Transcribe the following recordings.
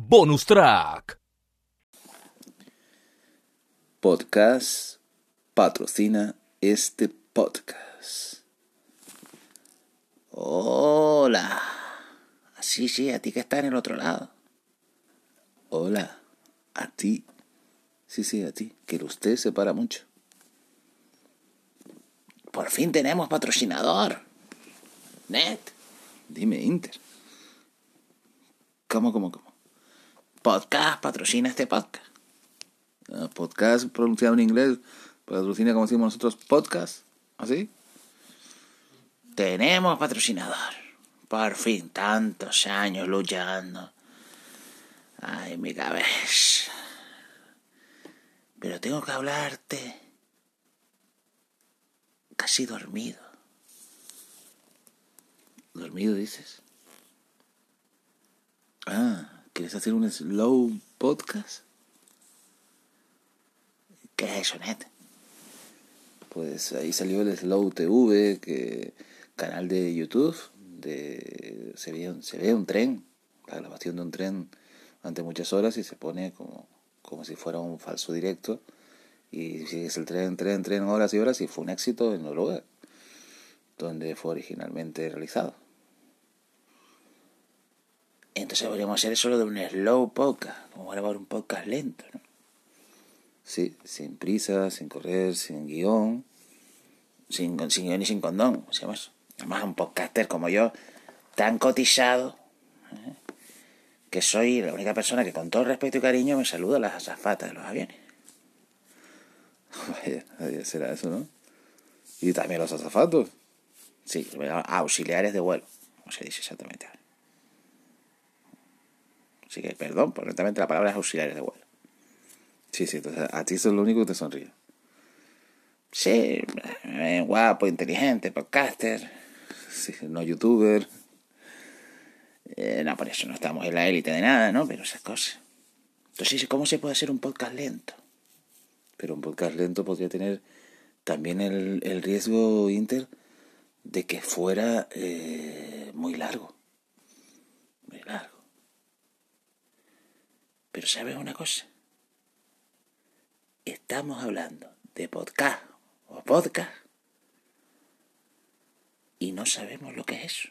Bonus track. Podcast patrocina este podcast. Hola. Sí, sí, a ti que está en el otro lado. Hola. A ti. Sí, sí, a ti. Que usted se para mucho. Por fin tenemos patrocinador. Net. Dime, Inter. ¿Cómo, cómo, cómo? Podcast patrocina este podcast. Ah, podcast pronunciado en inglés patrocina como decimos nosotros podcast. ¿Así? Tenemos patrocinador. Por fin, tantos años luchando. Ay, mi cabeza. Pero tengo que hablarte casi dormido. ¿Dormido dices? Ah, ¿quieres hacer un slow podcast? ¿Qué es eso, Net? Pues ahí salió el Slow TV, que canal de YouTube, de se ve, un, se ve un tren, la grabación de un tren ante muchas horas y se pone como, como si fuera un falso directo y sigues el tren, tren, tren, horas y horas y fue un éxito en Noruega, donde fue originalmente realizado. Entonces podríamos hacer eso de un slow podcast, como grabar un podcast lento, ¿no? Sí, sin prisa, sin correr, sin guion, sin, sin guion y sin condón, ¿se llama eso? Además, un podcaster como yo, tan cotizado, ¿eh? que soy la única persona que con todo respeto y cariño me saluda a las azafatas de los aviones. Vaya, será eso, ¿no? Y también los azafatos. Sí, auxiliares de vuelo, no se dice exactamente. Así que, perdón, correctamente la palabra es auxiliares de vuelo. Sí, sí, entonces a ti eso es lo único que te sonríe. Sí, guapo, inteligente, podcaster, sí, no youtuber. Eh, no, por eso no estamos en la élite de nada, ¿no? Pero esas cosas. Entonces, ¿cómo se puede hacer un podcast lento? Pero un podcast lento podría tener también el, el riesgo, Inter, de que fuera eh, muy largo. Muy largo. Pero ¿sabes una cosa? Estamos hablando de podcast o podcast y no sabemos lo que es eso.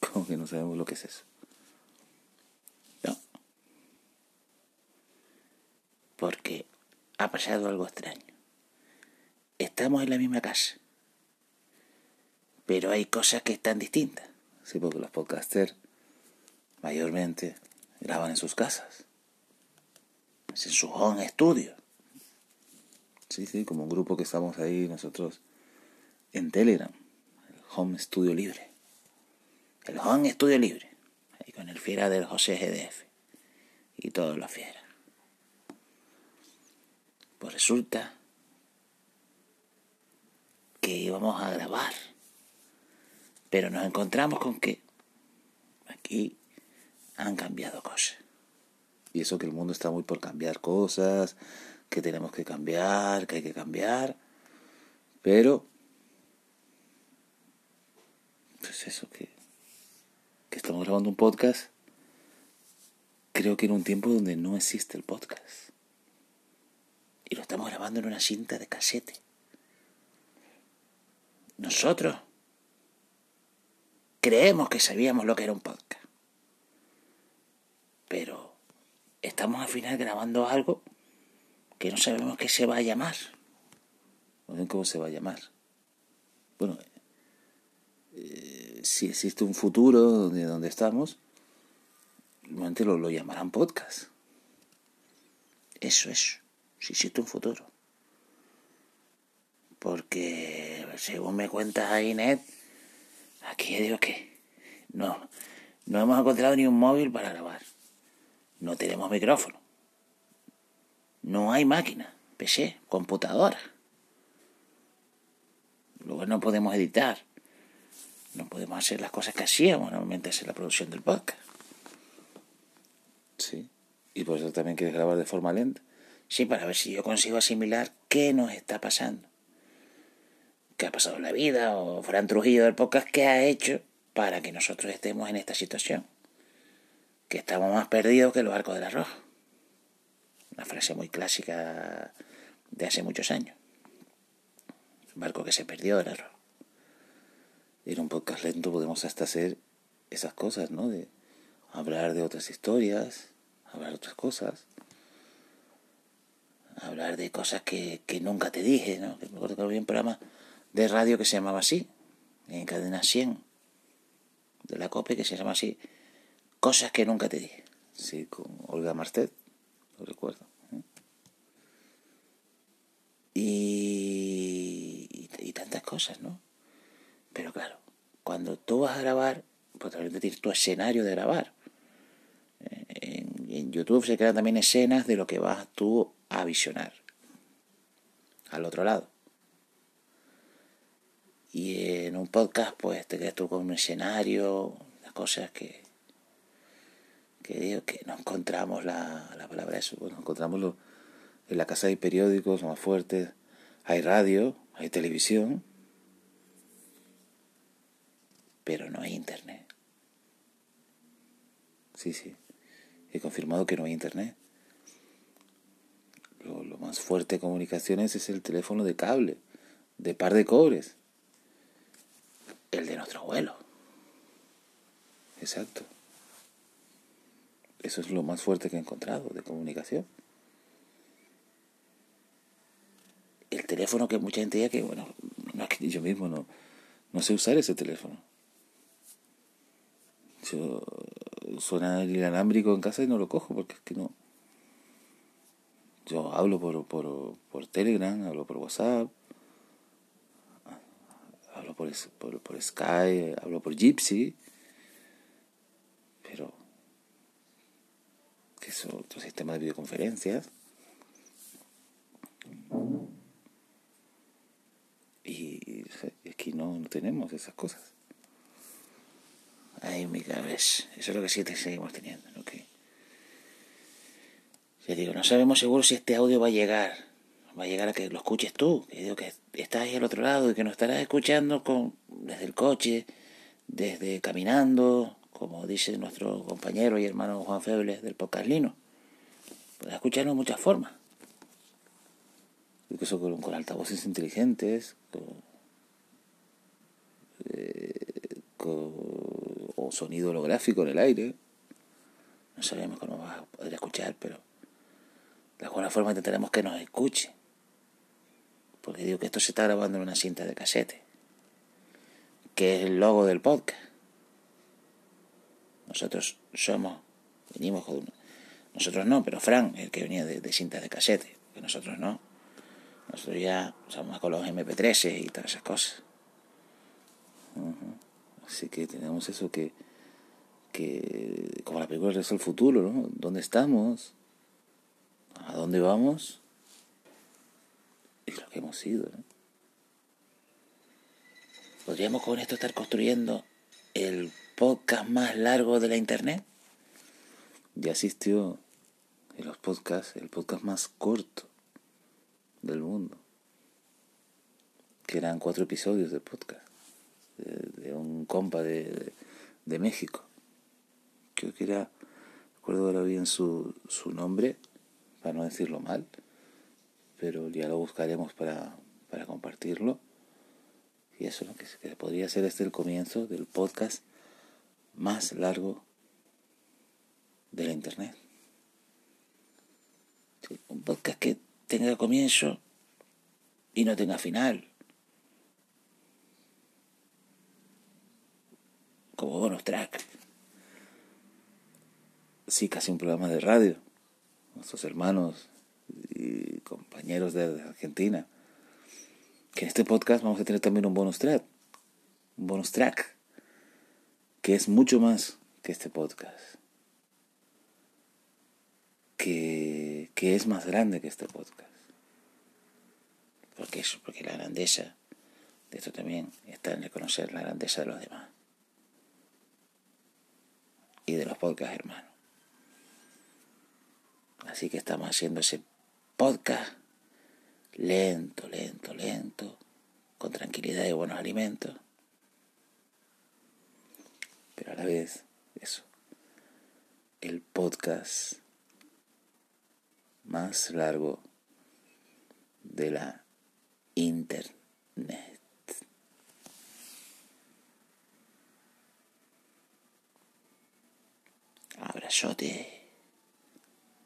¿Cómo que no sabemos lo que es eso? No. Porque ha pasado algo extraño. Estamos en la misma casa, pero hay cosas que están distintas. Sí, porque los podcasters mayormente graban en sus casas, en su home studio. Sí, sí, como un grupo que estamos ahí nosotros en Telegram, el Home Studio Libre. El Home Studio Libre, ahí con el fiera del José GDF y todos los fieras. Pues resulta que íbamos a grabar, pero nos encontramos con que aquí han cambiado cosas. Y eso que el mundo está muy por cambiar cosas, que tenemos que cambiar, que hay que cambiar. Pero, pues eso, que, que estamos grabando un podcast, creo que en un tiempo donde no existe el podcast. Y lo estamos grabando en una cinta de casete. Nosotros creemos que sabíamos lo que era un podcast. Pero estamos al final grabando algo que no sabemos qué se va a llamar. No cómo se va a llamar. Bueno, eh, si existe un futuro donde, donde estamos, normalmente lo, lo llamarán podcast. Eso es, si existe un futuro. Porque, según me cuenta Inet, aquí digo que no, no hemos encontrado ni un móvil para grabar. No tenemos micrófono. No hay máquina, PC, computadora. Luego no podemos editar. No podemos hacer las cosas que hacíamos normalmente hacer la producción del podcast. Sí. Y por eso también quieres grabar de forma lenta. Sí, para ver si yo consigo asimilar qué nos está pasando. ¿Qué ha pasado en la vida? O Fran Trujillo del podcast, ¿qué ha hecho para que nosotros estemos en esta situación. Que estamos más perdidos que los arcos del arroz. Una frase muy clásica de hace muchos años. Un barco que se perdió del arroz. En un podcast lento podemos hasta hacer esas cosas, ¿no? De hablar de otras historias, hablar de otras cosas, hablar de cosas que, que nunca te dije, ¿no? Me acuerdo que había un programa de radio que se llamaba así, en Cadena 100, de la COPE, que se llama así, Cosas que nunca te dije. Sí, con Olga Marsted, lo recuerdo. ¿eh? Y, y, tantas cosas, ¿no? Pero claro, cuando tú vas a grabar, pues también decir tu escenario de grabar. En, en, YouTube se crean también escenas de lo que vas tú a visionar. Al otro lado. Y en un podcast, pues te quedas tú con un escenario, las cosas que, que digo que no encontramos la, la palabra eso, pues encontramos lo, en la casa hay periódicos más fuertes, hay radio, hay televisión, pero no hay internet. Sí, sí, he confirmado que no hay internet. Lo, lo más fuerte de comunicaciones es el teléfono de cable, de par de cobres el de nuestro abuelo. Exacto. Eso es lo más fuerte que he encontrado de comunicación. El teléfono que mucha gente dice que, bueno, no es que yo mismo no, no sé usar ese teléfono. Yo suena el inalámbrico en casa y no lo cojo porque es que no. Yo hablo por, por, por Telegram, hablo por WhatsApp, hablo por, por, por Sky, hablo por Gypsy, pero que es otro sistema de videoconferencias. Y es que no, no tenemos esas cosas. Ay, mi cabeza. Eso es lo que sí te seguimos teniendo. ¿no? Que, ya digo, no sabemos seguro si este audio va a llegar va a llegar a que lo escuches tú, que digo que estás ahí al otro lado y que nos estarás escuchando con, desde el coche, desde caminando, como dice nuestro compañero y hermano Juan Febles del podcast Lino. Podrás escucharnos de muchas formas. Incluso con, con altavoces inteligentes, con, eh, con, o sonido holográfico en el aire. No sabemos cómo vas a poder escuchar, pero de alguna forma intentaremos que nos escuche porque digo que esto se está grabando en una cinta de casete, que es el logo del podcast. Nosotros somos, venimos con nosotros no, pero Fran, el que venía de, de cintas de casete, que nosotros no. Nosotros ya somos con los MP3 y todas esas cosas. Así que tenemos eso que, que, como la película Rezo el Futuro, ¿no? ¿Dónde estamos? ¿A dónde vamos? lo que hemos sido. ¿Podríamos con esto estar construyendo el podcast más largo de la internet? Ya asistió en los podcasts, el podcast más corto del mundo, que eran cuatro episodios de podcast, de, un compa de, de, México. Creo que era, recuerdo ahora bien su, su nombre, para no decirlo mal, pero ya lo buscaremos para, para compartirlo. Y eso, ¿no? que, que podría ser este el comienzo del podcast más largo de la internet. un podcast que tenga comienzo y no tenga final. Como bonus track. Sí, casi un programa de radio. Nuestros hermanos y compañeros de Argentina, que en este podcast vamos a tener también un bonus track, un bonus track, es mucho más que este podcast, que, es más grande que este podcast. Porque porque la grandeza de esto también está en reconocer la grandeza de los demás y de los podcasts hermanos. Así que estamos haciendo ese podcast, lento, lento, lento, con tranquilidad y buenos alimentos. Pero a la vez, eso, el podcast más largo de la internet. Abrazote.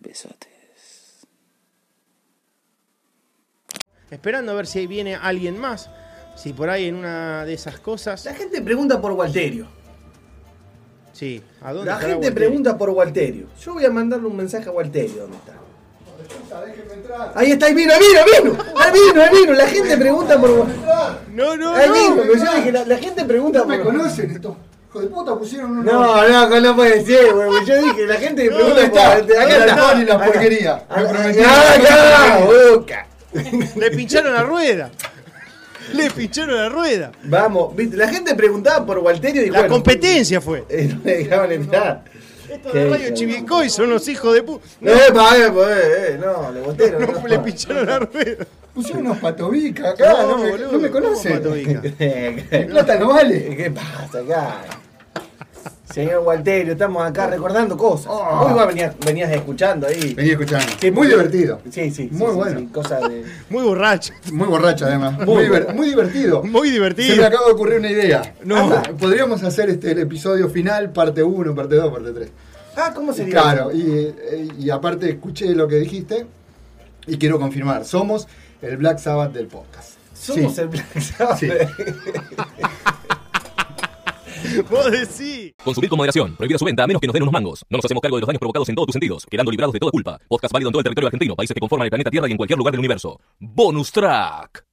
Besotes. Esperando a ver si ahí viene alguien más. Si por ahí en una de esas cosas. La gente pregunta por Walterio. Sí, ¿a dónde La gente Walterio? pregunta por Walterio. Yo voy a mandarle un mensaje a Walterio. ¿Dónde está? Ahí está, ahí vino, ahí vino, ahí vino, ahí vino, ahí vino. La gente pregunta por Walterio. No, no, Ahí no. pero yo dije, la, la gente pregunta No me por conocen estos. Hijo de puta pusieron un. No, no, no puede ser, güey. Yo dije, la gente pregunta ¿Dónde por está? Walterio. Acá Acá está. Ni la Acá. porquería. Me Acá, prometieron. acá, boca. Le pincharon la rueda. Le pincharon la rueda. Vamos, viste, la gente preguntaba por Walterio y La bueno, competencia fue. eh, no me dejaban entrar. Estos de Radio Chivicoy son los hijos de puta. No, eh, pa, eh, pa, eh, eh, no, le Walterio. No, no. le pincharon la rueda. Pusieron unos patovicas acá. No, No, me, boludo, no me ¿cómo conocen. plata no vale. ¿Qué pasa acá? Señor Walterio, estamos acá recordando cosas. Oh. Igual venías, venías escuchando ahí. Vení escuchando. Sí, Muy divertido. Sí, sí. Muy sí, bueno. sí, cosas de. Muy borracho. Muy borracho además. Muy, diver- muy divertido. Muy Se me divertido. acaba de ocurrir una idea. No. Anda, Podríamos hacer este el episodio final, parte 1, parte 2, parte 3. Ah, ¿cómo sería? Claro, y, y aparte escuché lo que dijiste y quiero confirmar. Somos el Black Sabbath del podcast. Somos Sí. el Black Sabbath. Sí. Vos decís. Consumir con moderación. Prohibida su venta a menos que nos den unos mangos. No nos hacemos cargo de los daños provocados en todos tus sentidos, quedando librados de toda culpa. Podcast válido en todo el territorio argentino, países que conforman el planeta Tierra y en cualquier lugar del universo. Bonus track.